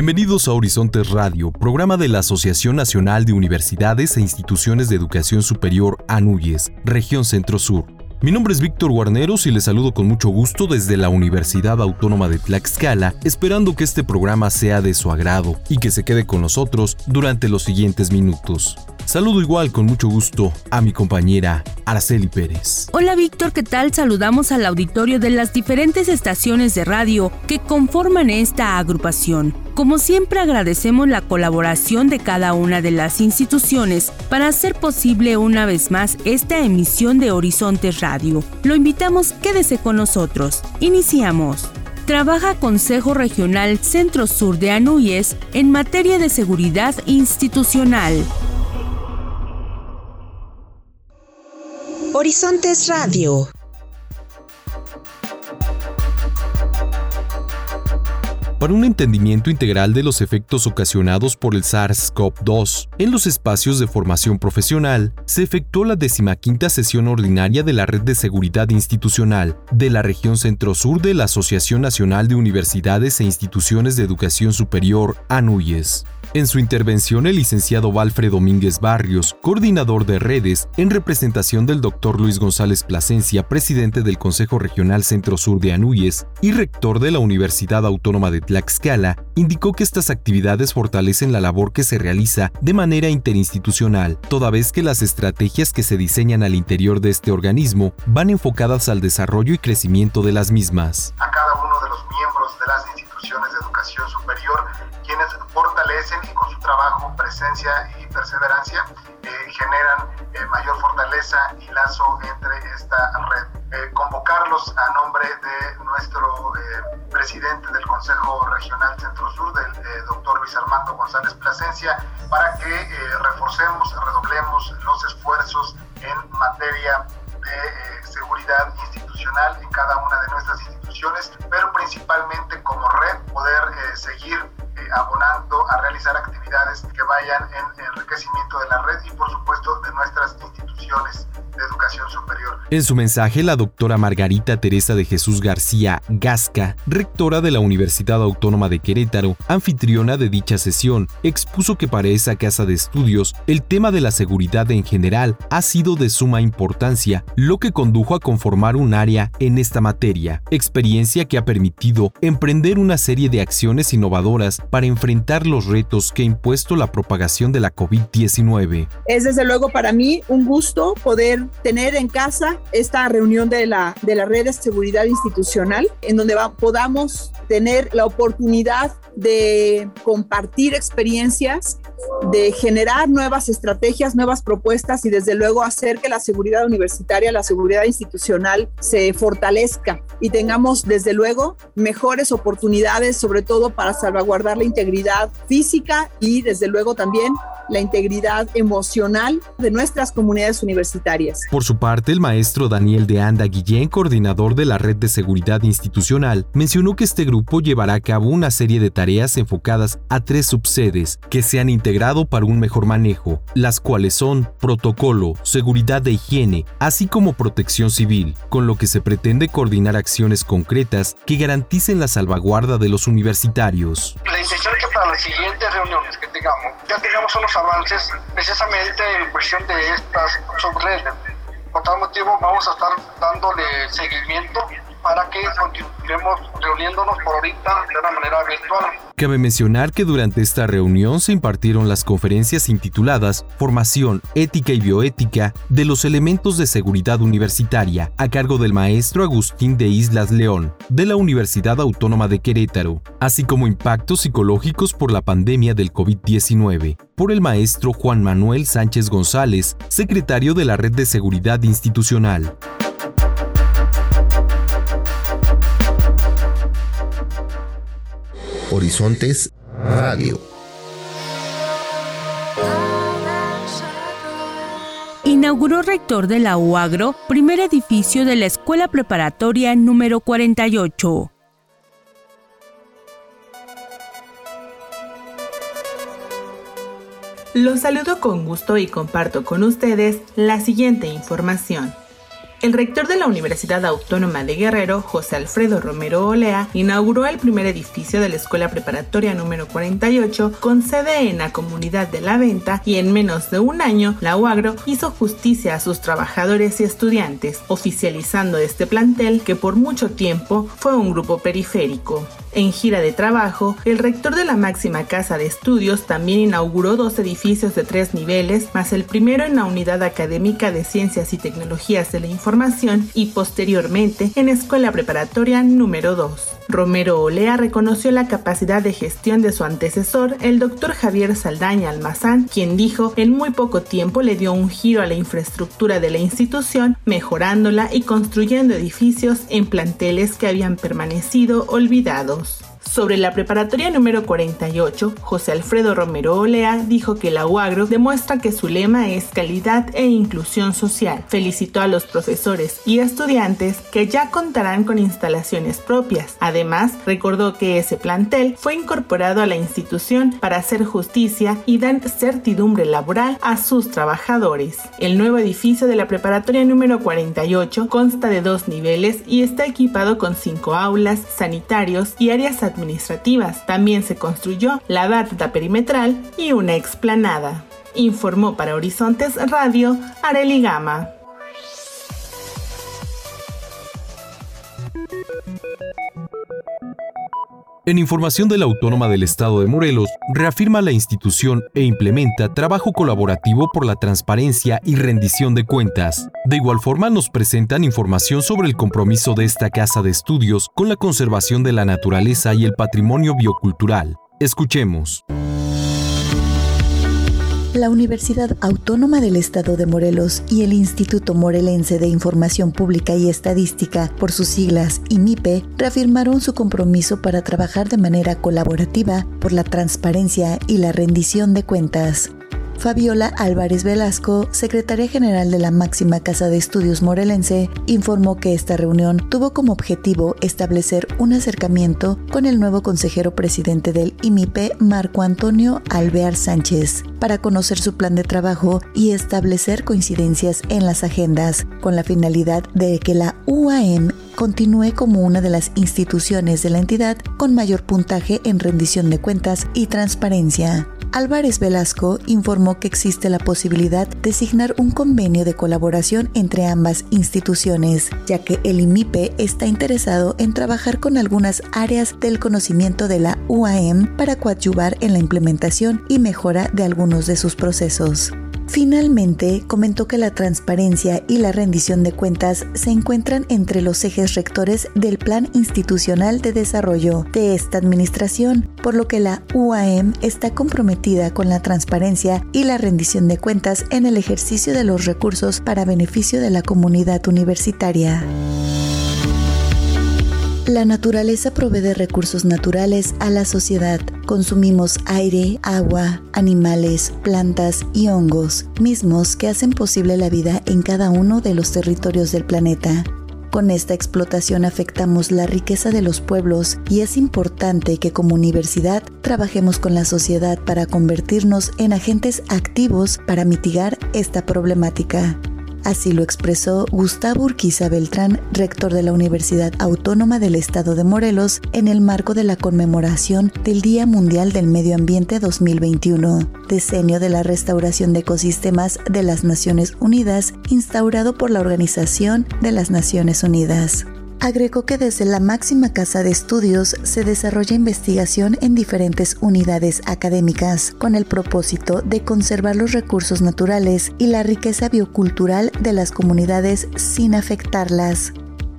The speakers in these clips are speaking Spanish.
Bienvenidos a Horizontes Radio, programa de la Asociación Nacional de Universidades e Instituciones de Educación Superior ANUYES, región Centro-Sur. Mi nombre es Víctor Guarneros y les saludo con mucho gusto desde la Universidad Autónoma de Tlaxcala, esperando que este programa sea de su agrado y que se quede con nosotros durante los siguientes minutos. Saludo igual con mucho gusto a mi compañera Araceli Pérez. Hola Víctor, ¿qué tal? Saludamos al auditorio de las diferentes estaciones de radio que conforman esta agrupación. Como siempre agradecemos la colaboración de cada una de las instituciones para hacer posible una vez más esta emisión de Horizontes Radio. Lo invitamos, quédese con nosotros. Iniciamos trabaja Consejo Regional Centro Sur de Anuyes en materia de seguridad institucional. Horizontes Radio. Para un entendimiento integral de los efectos ocasionados por el SARS-CoV-2 en los espacios de formación profesional, se efectuó la decimaquinta sesión ordinaria de la Red de Seguridad Institucional de la región centro-sur de la Asociación Nacional de Universidades e Instituciones de Educación Superior, ANUYES. En su intervención, el licenciado Valfred Domínguez Barrios, coordinador de redes, en representación del doctor Luis González Plasencia, presidente del Consejo Regional Centro Sur de Anuyes y rector de la Universidad Autónoma de Tlaxcala, indicó que estas actividades fortalecen la labor que se realiza de manera interinstitucional, toda vez que las estrategias que se diseñan al interior de este organismo van enfocadas al desarrollo y crecimiento de las mismas. A cada uno de los miembros de las instituciones de educación superior fortalecen y con su trabajo, presencia y perseverancia eh, generan eh, mayor fortaleza y lazo entre esta red. Eh, convocarlos a nombre de nuestro presidente del Consejo Regional Centro Sur, del doctor Luis Armando González Plasencia, para que reforcemos, redoblemos los esfuerzos en materia de seguridad institucional en cada una de nuestras instituciones, pero principalmente como red poder seguir abonando a realizar actividades que vayan en enriquecimiento En su mensaje, la doctora Margarita Teresa de Jesús García Gasca, rectora de la Universidad Autónoma de Querétaro, anfitriona de dicha sesión, expuso que para esa casa de estudios el tema de la seguridad en general ha sido de suma importancia, lo que condujo a conformar un área en esta materia, experiencia que ha permitido emprender una serie de acciones innovadoras para enfrentar los retos que ha impuesto la propagación de la COVID-19. Es desde luego para mí un gusto poder tener en casa esta reunión de la, de la red de seguridad institucional, en donde podamos tener la oportunidad de compartir experiencias, de generar nuevas estrategias, nuevas propuestas y desde luego hacer que la seguridad universitaria, la seguridad institucional se fortalezca y tengamos desde luego mejores oportunidades, sobre todo para salvaguardar la integridad física y desde luego también la integridad emocional de nuestras comunidades universitarias. Por su parte, el maestro Daniel de Anda Guillén, coordinador de la Red de Seguridad Institucional, mencionó que este grupo llevará a cabo una serie de tareas enfocadas a tres subsedes que se han integrado para un mejor manejo, las cuales son protocolo, seguridad de higiene, así como protección civil, con lo que se pretende coordinar acciones concretas que garanticen la salvaguarda de los universitarios. La intención es que para las siguientes reuniones que tengamos, ya tengamos unos avances precisamente en cuestión de estas subredes. Por tal motivo vamos a estar dándole seguimiento para que continuemos reuniéndonos por ahorita de una manera virtual. Cabe mencionar que durante esta reunión se impartieron las conferencias intituladas Formación, Ética y Bioética de los Elementos de Seguridad Universitaria, a cargo del maestro Agustín de Islas León, de la Universidad Autónoma de Querétaro, así como impactos psicológicos por la pandemia del COVID-19, por el maestro Juan Manuel Sánchez González, secretario de la Red de Seguridad Institucional. Horizontes Radio. inauguró rector de la UAGRO, primer edificio de la Escuela Preparatoria número 48. Los saludo con gusto y comparto con ustedes la siguiente información. El rector de la Universidad Autónoma de Guerrero, José Alfredo Romero Olea, inauguró el primer edificio de la Escuela Preparatoria número 48 con sede en la comunidad de La Venta y en menos de un año la UAGRO hizo justicia a sus trabajadores y estudiantes, oficializando este plantel que por mucho tiempo fue un grupo periférico. En gira de trabajo, el rector de la máxima casa de estudios también inauguró dos edificios de tres niveles, más el primero en la Unidad Académica de Ciencias y Tecnologías de la Información y posteriormente en Escuela Preparatoria número 2. Romero Olea reconoció la capacidad de gestión de su antecesor, el doctor Javier Saldaña Almazán, quien dijo en muy poco tiempo le dio un giro a la infraestructura de la institución, mejorándola y construyendo edificios en planteles que habían permanecido olvidados todos. Sobre la preparatoria número 48, José Alfredo Romero Olea dijo que la UAGRO demuestra que su lema es calidad e inclusión social. Felicitó a los profesores y estudiantes que ya contarán con instalaciones propias. Además, recordó que ese plantel fue incorporado a la institución para hacer justicia y dar certidumbre laboral a sus trabajadores. El nuevo edificio de la preparatoria número 48 consta de dos niveles y está equipado con cinco aulas, sanitarios y áreas administrativas. También se construyó la barda perimetral y una explanada. Informó para Horizontes Radio Areli Gama. En información de la Autónoma del Estado de Morelos, reafirma la institución e implementa trabajo colaborativo por la transparencia y rendición de cuentas. De igual forma, nos presentan información sobre el compromiso de esta casa de estudios con la conservación de la naturaleza y el patrimonio biocultural. Escuchemos. La Universidad Autónoma del Estado de Morelos y el Instituto Morelense de Información Pública y Estadística, por sus siglas IMIPE, reafirmaron su compromiso para trabajar de manera colaborativa por la transparencia y la rendición de cuentas. Fabiola Álvarez Velasco, secretaria general de la máxima casa de estudios morelense, informó que esta reunión tuvo como objetivo establecer un acercamiento con el nuevo consejero presidente del IMIPE, Marco Antonio Alvear Sánchez, para conocer su plan de trabajo y establecer coincidencias en las agendas, con la finalidad de que la UAM continúe como una de las instituciones de la entidad con mayor puntaje en rendición de cuentas y transparencia. Álvarez Velasco informó que existe la posibilidad de signar un convenio de colaboración entre ambas instituciones, ya que el IMIPE está interesado en trabajar con algunas áreas del conocimiento de la UAM para coadyuvar en la implementación y mejora de algunos de sus procesos. Finalmente, comentó que la transparencia y la rendición de cuentas se encuentran entre los ejes rectores del Plan Institucional de Desarrollo de esta administración, por lo que la UAM está comprometida con la transparencia y la rendición de cuentas en el ejercicio de los recursos para beneficio de la comunidad universitaria. La naturaleza provee de recursos naturales a la sociedad. Consumimos aire, agua, animales, plantas y hongos, mismos que hacen posible la vida en cada uno de los territorios del planeta. Con esta explotación afectamos la riqueza de los pueblos y es importante que como universidad trabajemos con la sociedad para convertirnos en agentes activos para mitigar esta problemática. Así lo expresó Gustavo Urquiza Beltrán, rector de la Universidad Autónoma del Estado de Morelos, en el marco de la conmemoración del Día Mundial del Medio Ambiente 2021, diseño de la restauración de ecosistemas de las Naciones Unidas, instaurado por la Organización de las Naciones Unidas. Agregó que desde la máxima casa de estudios se desarrolla investigación en diferentes unidades académicas con el propósito de conservar los recursos naturales y la riqueza biocultural de las comunidades sin afectarlas.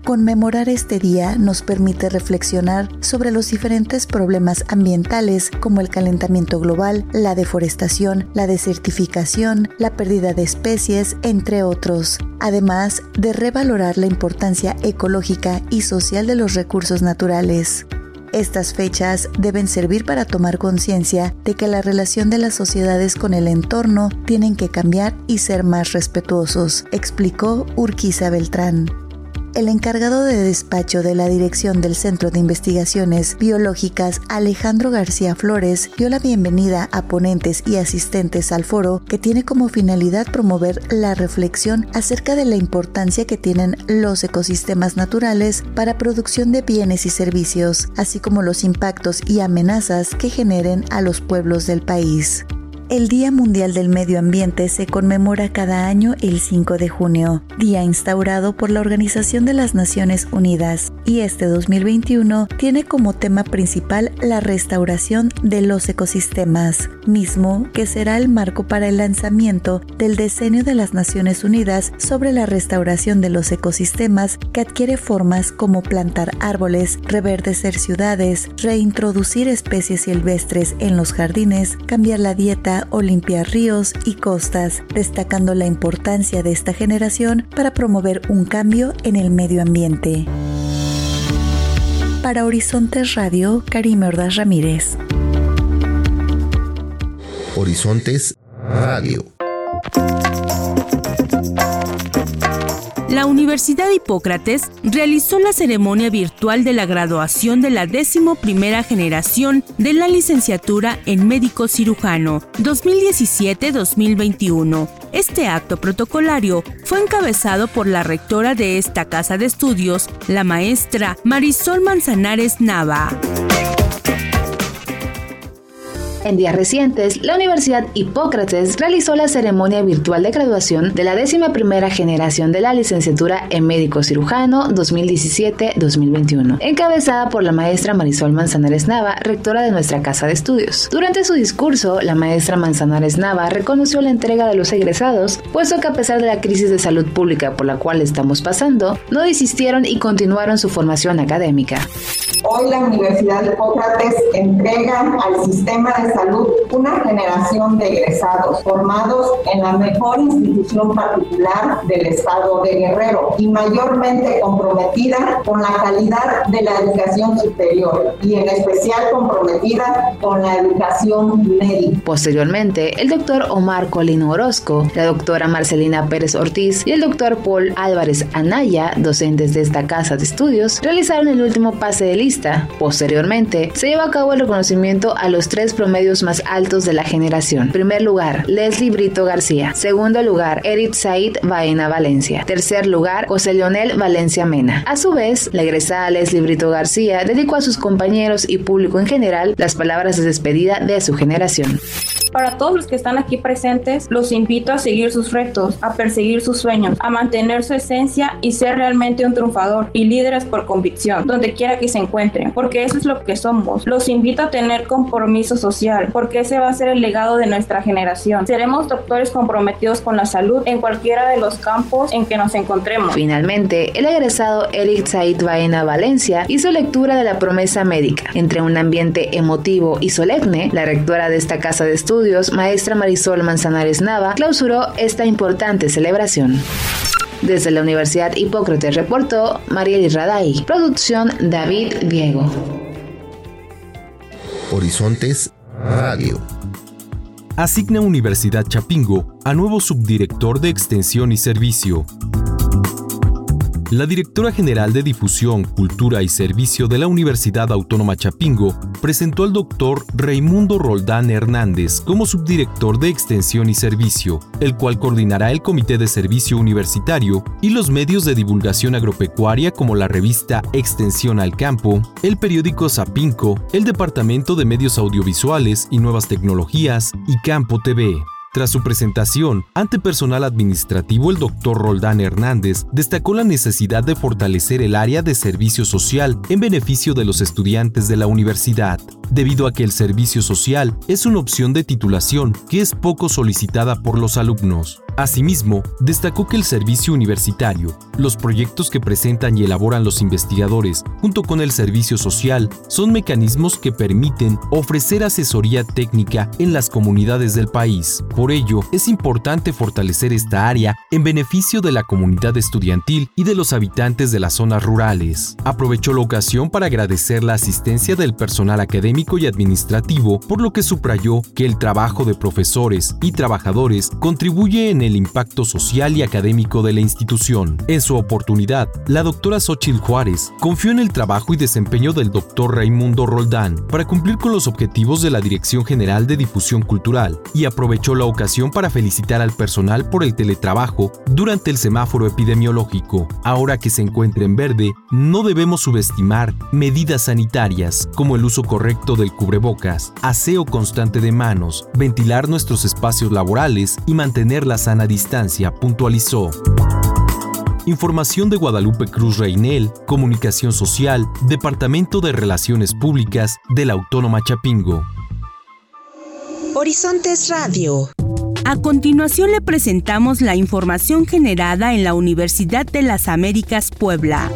Conmemorar este día nos permite reflexionar sobre los diferentes problemas ambientales como el calentamiento global, la deforestación, la desertificación, la pérdida de especies, entre otros, además de revalorar la importancia ecológica y social de los recursos naturales. Estas fechas deben servir para tomar conciencia de que la relación de las sociedades con el entorno tienen que cambiar y ser más respetuosos, explicó Urquiza Beltrán el encargado de despacho de la dirección del Centro de Investigaciones Biológicas, Alejandro García Flores, dio la bienvenida a ponentes y asistentes al foro que tiene como finalidad promover la reflexión acerca de la importancia que tienen los ecosistemas naturales para producción de bienes y servicios, así como los impactos y amenazas que generen a los pueblos del país. El Día Mundial del Medio Ambiente se conmemora cada año el 5 de junio, día instaurado por la Organización de las Naciones Unidas, y este 2021 tiene como tema principal la restauración de los ecosistemas, mismo que será el marco para el lanzamiento del Decenio de las Naciones Unidas sobre la restauración de los ecosistemas que adquiere formas como plantar árboles, reverdecer ciudades, reintroducir especies silvestres en los jardines, cambiar la dieta, o limpiar ríos y costas, destacando la importancia de esta generación para promover un cambio en el medio ambiente. Para Horizontes Radio, Karim Ordaz Ramírez. Horizontes Radio. La Universidad Hipócrates realizó la ceremonia virtual de la graduación de la primera generación de la licenciatura en médico cirujano 2017-2021. Este acto protocolario fue encabezado por la rectora de esta casa de estudios, la maestra Marisol Manzanares Nava. En días recientes, la Universidad Hipócrates realizó la ceremonia virtual de graduación de la décima primera generación de la licenciatura en médico cirujano 2017-2021, encabezada por la maestra Marisol Manzanares Nava, rectora de nuestra casa de estudios. Durante su discurso, la maestra Manzanares Nava reconoció la entrega de los egresados, puesto que a pesar de la crisis de salud pública por la cual estamos pasando, no desistieron y continuaron su formación académica. Hoy la Universidad Hipócrates entrega al sistema de salud una generación de egresados formados en la mejor institución particular del estado de Guerrero y mayormente comprometida con la calidad de la educación superior y en especial comprometida con la educación médica. Posteriormente, el doctor Omar Colino Orozco, la doctora Marcelina Pérez Ortiz y el doctor Paul Álvarez Anaya, docentes de esta casa de estudios, realizaron el último pase de lista. Posteriormente, se llevó a cabo el reconocimiento a los tres promedios más altos de la generación. Primer lugar, Leslie Brito García. Segundo lugar, Eric Said Baena Valencia. Tercer lugar, José Leonel Valencia Mena. A su vez, la egresada Leslie Brito García dedicó a sus compañeros y público en general las palabras de despedida de su generación. Para todos los que están aquí presentes, los invito a seguir sus retos, a perseguir sus sueños, a mantener su esencia y ser realmente un triunfador y líderes por convicción, donde quiera que se encuentren, porque eso es lo que somos. Los invito a tener compromiso social, porque ese va a ser el legado de nuestra generación. Seremos doctores comprometidos con la salud en cualquiera de los campos en que nos encontremos. Finalmente, el egresado Eric Said Baena Valencia hizo lectura de la promesa médica. Entre un ambiente emotivo y solemne, la rectora de esta casa de estudios maestra Marisol Manzanares Nava, clausuró esta importante celebración. Desde la Universidad Hipócrates reportó Mariel Raday. Producción David Diego. Horizontes Radio. Asigna Universidad Chapingo a nuevo subdirector de Extensión y Servicio. La directora general de Difusión, Cultura y Servicio de la Universidad Autónoma Chapingo presentó al doctor Raimundo Roldán Hernández como subdirector de Extensión y Servicio, el cual coordinará el Comité de Servicio Universitario y los medios de divulgación agropecuaria como la revista Extensión al Campo, el periódico Zapinco, el Departamento de Medios Audiovisuales y Nuevas Tecnologías y Campo TV. Tras su presentación ante personal administrativo, el doctor Roldán Hernández destacó la necesidad de fortalecer el área de servicio social en beneficio de los estudiantes de la universidad, debido a que el servicio social es una opción de titulación que es poco solicitada por los alumnos. Asimismo, destacó que el servicio universitario, los proyectos que presentan y elaboran los investigadores, junto con el servicio social, son mecanismos que permiten ofrecer asesoría técnica en las comunidades del país. Por ello, es importante fortalecer esta área en beneficio de la comunidad estudiantil y de los habitantes de las zonas rurales. Aprovechó la ocasión para agradecer la asistencia del personal académico y administrativo, por lo que subrayó que el trabajo de profesores y trabajadores contribuye en el impacto social y académico de la institución. En su oportunidad, la doctora Xochitl Juárez confió en el trabajo y desempeño del doctor Raimundo Roldán para cumplir con los objetivos de la Dirección General de Difusión Cultural y aprovechó la ocasión para felicitar al personal por el teletrabajo durante el semáforo epidemiológico. Ahora que se encuentra en verde, no debemos subestimar medidas sanitarias como el uso correcto del cubrebocas, aseo constante de manos, ventilar nuestros espacios laborales y mantener la sana distancia, puntualizó. Información de Guadalupe Cruz Reinel, Comunicación Social, Departamento de Relaciones Públicas de la Autónoma Chapingo. Horizontes Radio. A continuación le presentamos la información generada en la Universidad de las Américas Puebla.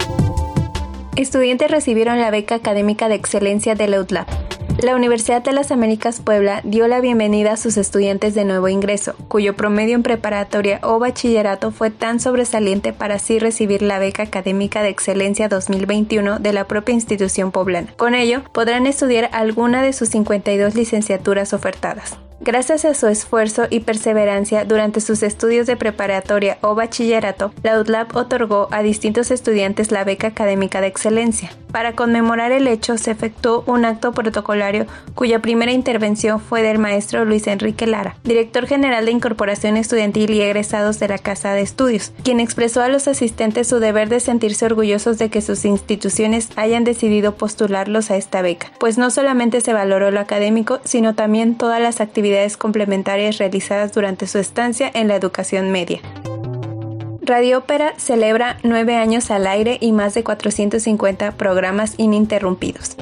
Estudiantes recibieron la beca académica de excelencia de la UTLAP. La Universidad de las Américas Puebla dio la bienvenida a sus estudiantes de nuevo ingreso, cuyo promedio en preparatoria o bachillerato fue tan sobresaliente para así recibir la beca académica de excelencia 2021 de la propia institución poblana. Con ello, podrán estudiar alguna de sus 52 licenciaturas ofertadas. Gracias a su esfuerzo y perseverancia durante sus estudios de preparatoria o bachillerato, la UTLAB otorgó a distintos estudiantes la beca académica de excelencia. Para conmemorar el hecho, se efectuó un acto protocolario cuya primera intervención fue del maestro Luis Enrique Lara, director general de Incorporación Estudiantil y egresados de la Casa de Estudios, quien expresó a los asistentes su deber de sentirse orgullosos de que sus instituciones hayan decidido postularlos a esta beca, pues no solamente se valoró lo académico, sino también todas las actividades complementarias realizadas durante su estancia en la educación media. Radio Ópera celebra nueve años al aire y más de 450 programas ininterrumpidos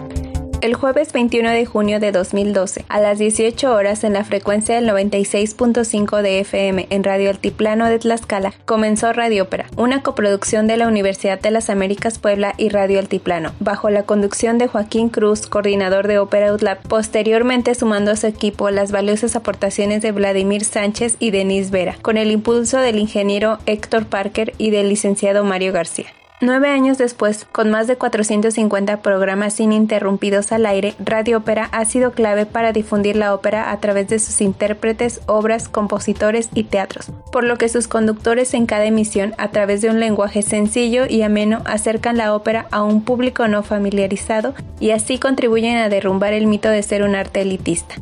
el jueves 21 de junio de 2012, a las 18 horas en la frecuencia del 96.5 de FM en Radio Altiplano de Tlaxcala, comenzó Radio Ópera, una coproducción de la Universidad de las Américas Puebla y Radio Altiplano, bajo la conducción de Joaquín Cruz, coordinador de Ópera UTLAP, posteriormente sumando a su equipo las valiosas aportaciones de Vladimir Sánchez y Denise Vera, con el impulso del ingeniero Héctor Parker y del licenciado Mario García. Nueve años después, con más de 450 programas ininterrumpidos al aire, Radio Ópera ha sido clave para difundir la ópera a través de sus intérpretes, obras, compositores y teatros, por lo que sus conductores en cada emisión, a través de un lenguaje sencillo y ameno, acercan la ópera a un público no familiarizado y así contribuyen a derrumbar el mito de ser un arte elitista.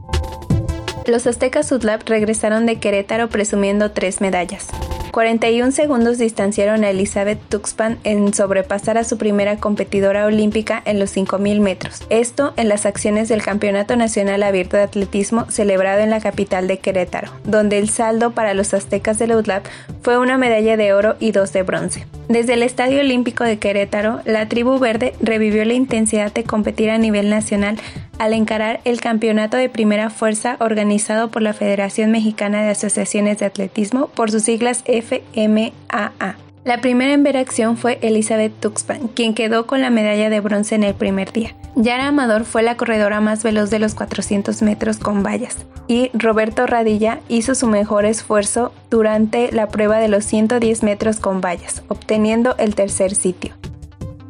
Los aztecas Sudlab regresaron de Querétaro presumiendo tres medallas. 41 segundos distanciaron a Elizabeth Tuxpan en sobrepasar a su primera competidora olímpica en los 5.000 metros. Esto en las acciones del Campeonato Nacional Abierto de Atletismo celebrado en la capital de Querétaro, donde el saldo para los aztecas de UTLAP fue una medalla de oro y dos de bronce. Desde el Estadio Olímpico de Querétaro, la tribu verde revivió la intensidad de competir a nivel nacional al encarar el campeonato de primera fuerza organizado por la Federación Mexicana de Asociaciones de Atletismo por sus siglas FMAA. La primera en ver acción fue Elizabeth Tuxpan, quien quedó con la medalla de bronce en el primer día. Yara Amador fue la corredora más veloz de los 400 metros con vallas y Roberto Radilla hizo su mejor esfuerzo durante la prueba de los 110 metros con vallas, obteniendo el tercer sitio.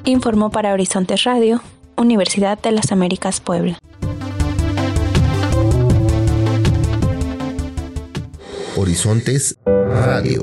Informó para Horizontes Radio, Universidad de las Américas Puebla. Horizontes Radio.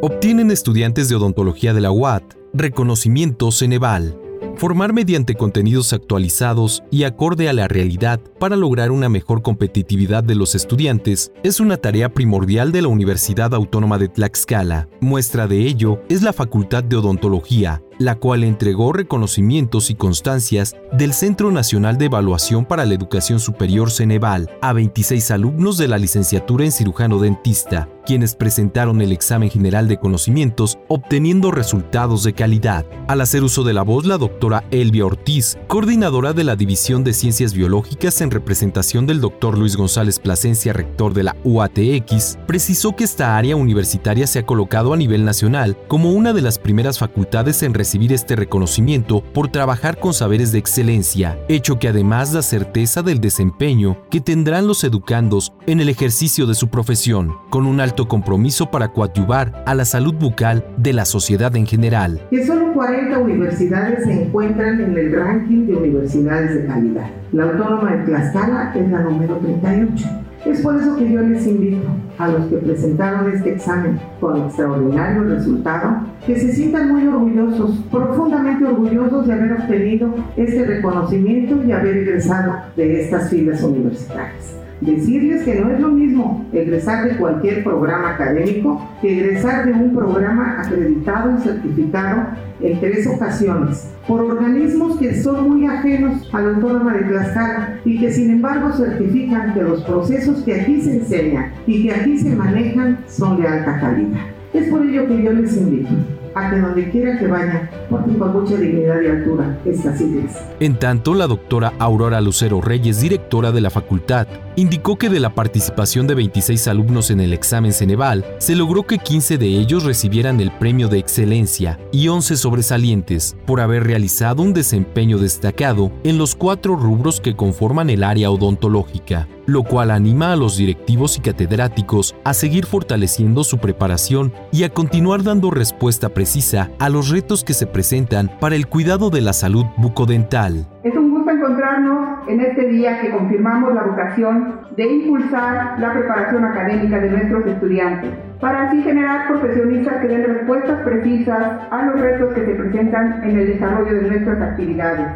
Obtienen estudiantes de odontología de la UAT reconocimiento Ceneval. Formar mediante contenidos actualizados y acorde a la realidad para lograr una mejor competitividad de los estudiantes es una tarea primordial de la Universidad Autónoma de Tlaxcala. Muestra de ello es la Facultad de Odontología, la cual entregó reconocimientos y constancias del Centro Nacional de Evaluación para la Educación Superior Ceneval a 26 alumnos de la licenciatura en cirujano dentista, quienes presentaron el examen general de conocimientos obteniendo resultados de calidad. Al hacer uso de la voz, la doctora Elvia Ortiz, coordinadora de la División de Ciencias Biológicas en representación del doctor Luis González Plasencia, rector de la UATX, precisó que esta área universitaria se ha colocado a nivel nacional como una de las primeras facultades en recibir este reconocimiento por trabajar con saberes de excelencia, hecho que además da certeza del desempeño que tendrán los educandos en el ejercicio de su profesión, con un alto compromiso para coadyuvar a la salud bucal de la sociedad en general. Que solo 40 universidades se encuentran en el ranking de universidades de calidad. La Autónoma de Tlaxcala es la número 38. Es por eso que yo les invito a los que presentaron este examen con extraordinario resultado que se sientan muy orgullosos, profundamente orgullosos de haber obtenido este reconocimiento y haber egresado de estas filas universitarias. Decirles que no es lo mismo egresar de cualquier programa académico que egresar de un programa acreditado y certificado en tres ocasiones por organismos que son muy ajenos a la autónoma de Tlaxcala y que sin embargo certifican que los procesos que aquí se enseñan y que aquí se manejan son de alta calidad. Es por ello que yo les invito a que donde quiera que vayan, con mucha dignidad y altura estas iglesias. En tanto, la doctora Aurora Lucero Reyes, directora de la facultad, indicó que de la participación de 26 alumnos en el examen Ceneval, se logró que 15 de ellos recibieran el premio de excelencia y 11 sobresalientes por haber realizado un desempeño destacado en los cuatro rubros que conforman el área odontológica, lo cual anima a los directivos y catedráticos a seguir fortaleciendo su preparación y a continuar dando respuesta precisa a los retos que se presentan para el cuidado de la salud bucodental. Es un gusto encontrarnos en este día que confirmamos la vocación de impulsar la preparación académica de nuestros estudiantes, para así generar profesionistas que den respuestas precisas a los retos que se presentan en el desarrollo de nuestras actividades.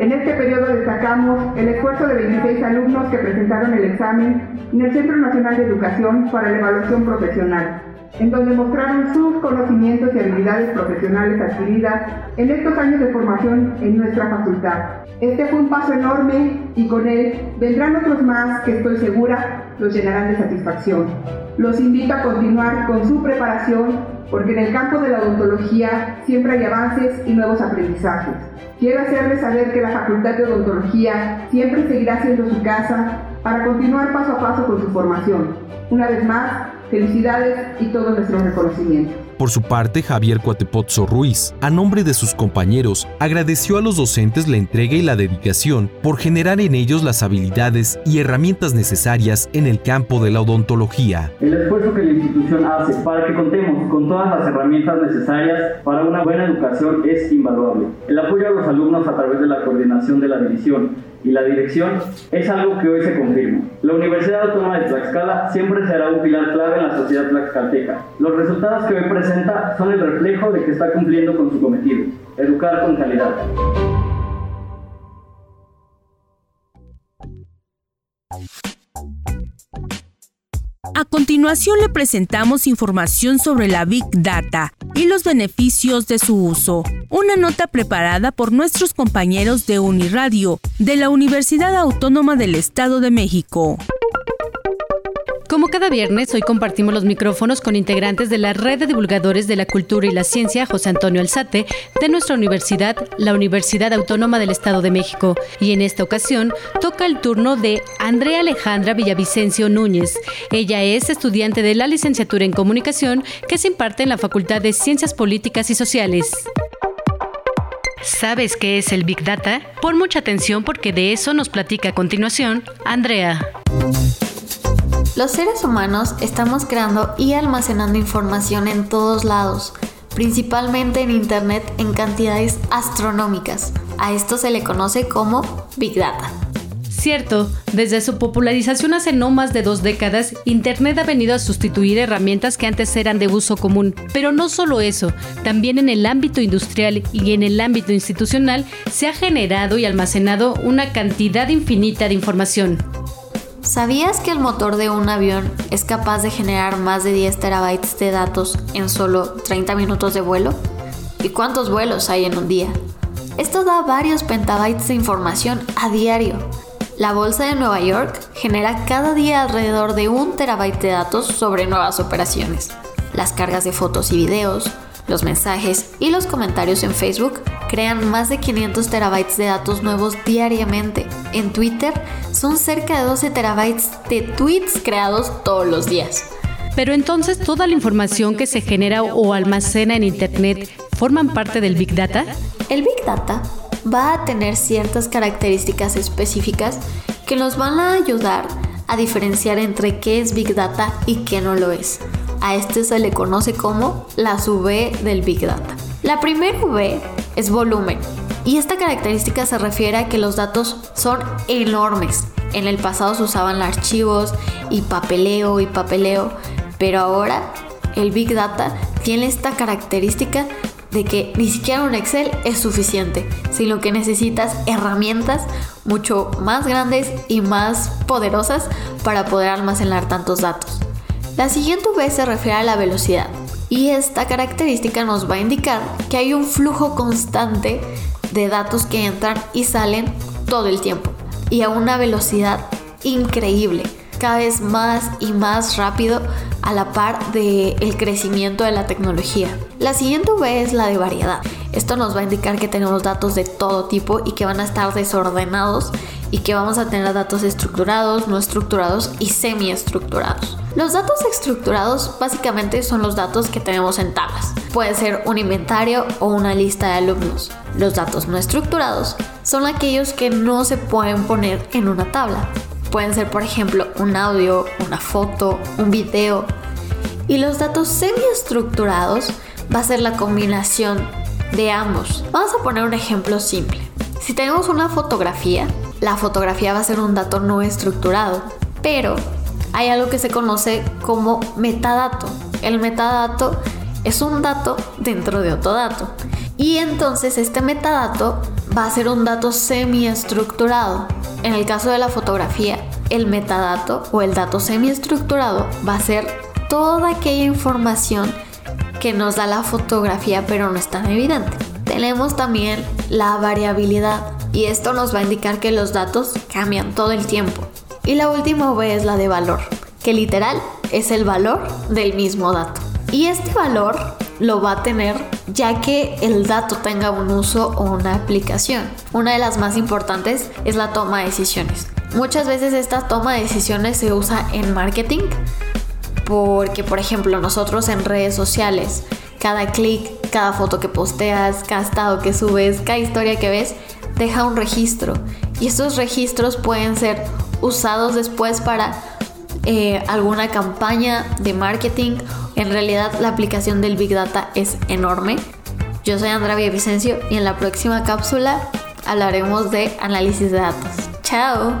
En este periodo destacamos el esfuerzo de 26 alumnos que presentaron el examen en el Centro Nacional de Educación para la Evaluación Profesional, en donde mostraron sus conocimientos y habilidades profesionales adquiridas en estos años de formación en nuestra facultad. Este fue un paso enorme y con él vendrán otros más que estoy segura los llenarán de satisfacción. Los invito a continuar con su preparación porque en el campo de la odontología siempre hay avances y nuevos aprendizajes. Quiero hacerles saber que la Facultad de Odontología siempre seguirá siendo su casa para continuar paso a paso con su formación. Una vez más, felicidades y todo nuestro reconocimiento. Por su parte, Javier Cuatepozzo Ruiz, a nombre de sus compañeros, agradeció a los docentes la entrega y la dedicación por generar en ellos las habilidades y herramientas necesarias en el campo de la odontología. El esfuerzo que la institución hace para que contemos con todas las herramientas necesarias para una buena educación es invaluable. El apoyo a los alumnos a través de la coordinación de la división y la dirección es algo que hoy se confirma. La Universidad Autónoma de Tlaxcala siempre será un pilar clave en la sociedad tlaxcalteca. Los resultados que hoy presenta son el reflejo de que está cumpliendo con su cometido, educar con calidad. A continuación le presentamos información sobre la Big Data y los beneficios de su uso. Una nota preparada por nuestros compañeros de Uniradio de la Universidad Autónoma del Estado de México. Como cada viernes, hoy compartimos los micrófonos con integrantes de la Red de Divulgadores de la Cultura y la Ciencia, José Antonio Alzate, de nuestra universidad, la Universidad Autónoma del Estado de México. Y en esta ocasión toca el turno de Andrea Alejandra Villavicencio Núñez. Ella es estudiante de la licenciatura en Comunicación que se imparte en la Facultad de Ciencias Políticas y Sociales. ¿Sabes qué es el Big Data? Pon mucha atención porque de eso nos platica a continuación Andrea. Los seres humanos estamos creando y almacenando información en todos lados, principalmente en Internet en cantidades astronómicas. A esto se le conoce como Big Data. Cierto, desde su popularización hace no más de dos décadas, Internet ha venido a sustituir herramientas que antes eran de uso común. Pero no solo eso, también en el ámbito industrial y en el ámbito institucional se ha generado y almacenado una cantidad infinita de información. ¿Sabías que el motor de un avión es capaz de generar más de 10 terabytes de datos en solo 30 minutos de vuelo? ¿Y cuántos vuelos hay en un día? Esto da varios petabytes de información a diario. La bolsa de Nueva York genera cada día alrededor de un terabyte de datos sobre nuevas operaciones. Las cargas de fotos y videos, los mensajes y los comentarios en Facebook crean más de 500 terabytes de datos nuevos diariamente. En Twitter son cerca de 12 terabytes de tweets creados todos los días. Pero entonces toda la información que se genera o almacena en Internet forman parte del Big Data? El Big Data va a tener ciertas características específicas que nos van a ayudar a diferenciar entre qué es Big Data y qué no lo es. A este se le conoce como las V del Big Data. La primera V es volumen y esta característica se refiere a que los datos son enormes. En el pasado se usaban archivos y papeleo y papeleo, pero ahora el Big Data tiene esta característica de que ni siquiera un Excel es suficiente, sino que necesitas herramientas mucho más grandes y más poderosas para poder almacenar tantos datos. La siguiente V se refiere a la velocidad y esta característica nos va a indicar que hay un flujo constante de datos que entran y salen todo el tiempo y a una velocidad increíble, cada vez más y más rápido a la par del crecimiento de la tecnología. La siguiente V es la de variedad. Esto nos va a indicar que tenemos datos de todo tipo y que van a estar desordenados y que vamos a tener datos estructurados, no estructurados y semiestructurados. Los datos estructurados básicamente son los datos que tenemos en tablas. Puede ser un inventario o una lista de alumnos. Los datos no estructurados son aquellos que no se pueden poner en una tabla. Pueden ser, por ejemplo, un audio, una foto, un video. Y los datos semiestructurados va a ser la combinación de ambos. Vamos a poner un ejemplo simple. Si tenemos una fotografía, la fotografía va a ser un dato no estructurado, pero hay algo que se conoce como metadato. El metadato es un dato dentro de otro dato. Y entonces este metadato va a ser un dato semiestructurado. En el caso de la fotografía, el metadato o el dato semiestructurado va a ser toda aquella información que nos da la fotografía pero no es tan evidente. Tenemos también la variabilidad y esto nos va a indicar que los datos cambian todo el tiempo. Y la última V es la de valor, que literal es el valor del mismo dato. Y este valor lo va a tener ya que el dato tenga un uso o una aplicación. Una de las más importantes es la toma de decisiones. Muchas veces esta toma de decisiones se usa en marketing porque, por ejemplo, nosotros en redes sociales, cada clic, cada foto que posteas, cada estado que subes, cada historia que ves, deja un registro. Y estos registros pueden ser usados después para eh, alguna campaña de marketing. En realidad la aplicación del Big Data es enorme. Yo soy Andrea Villavicencio y en la próxima cápsula hablaremos de análisis de datos. ¡Chao!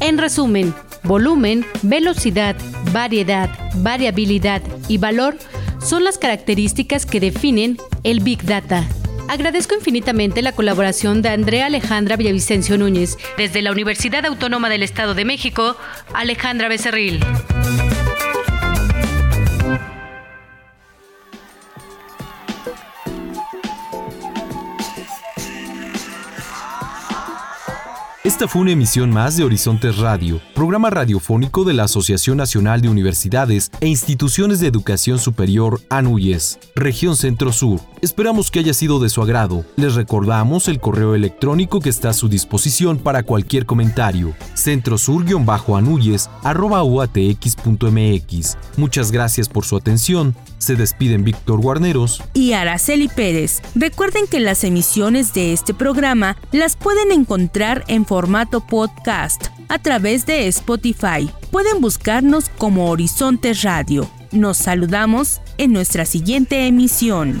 En resumen, volumen, velocidad, variedad, variabilidad y valor son las características que definen el Big Data. Agradezco infinitamente la colaboración de Andrea Alejandra Villavicencio Núñez, desde la Universidad Autónoma del Estado de México, Alejandra Becerril. Esta fue una emisión más de Horizontes Radio, programa radiofónico de la Asociación Nacional de Universidades e Instituciones de Educación Superior ANUYES, Región Centro Sur. Esperamos que haya sido de su agrado. Les recordamos el correo electrónico que está a su disposición para cualquier comentario. centrosur-anuyes.uatx.mx. Muchas gracias por su atención. Se despiden Víctor Guarneros y Araceli Pérez. Recuerden que las emisiones de este programa las pueden encontrar en formato podcast a través de Spotify. Pueden buscarnos como Horizontes Radio. Nos saludamos en nuestra siguiente emisión.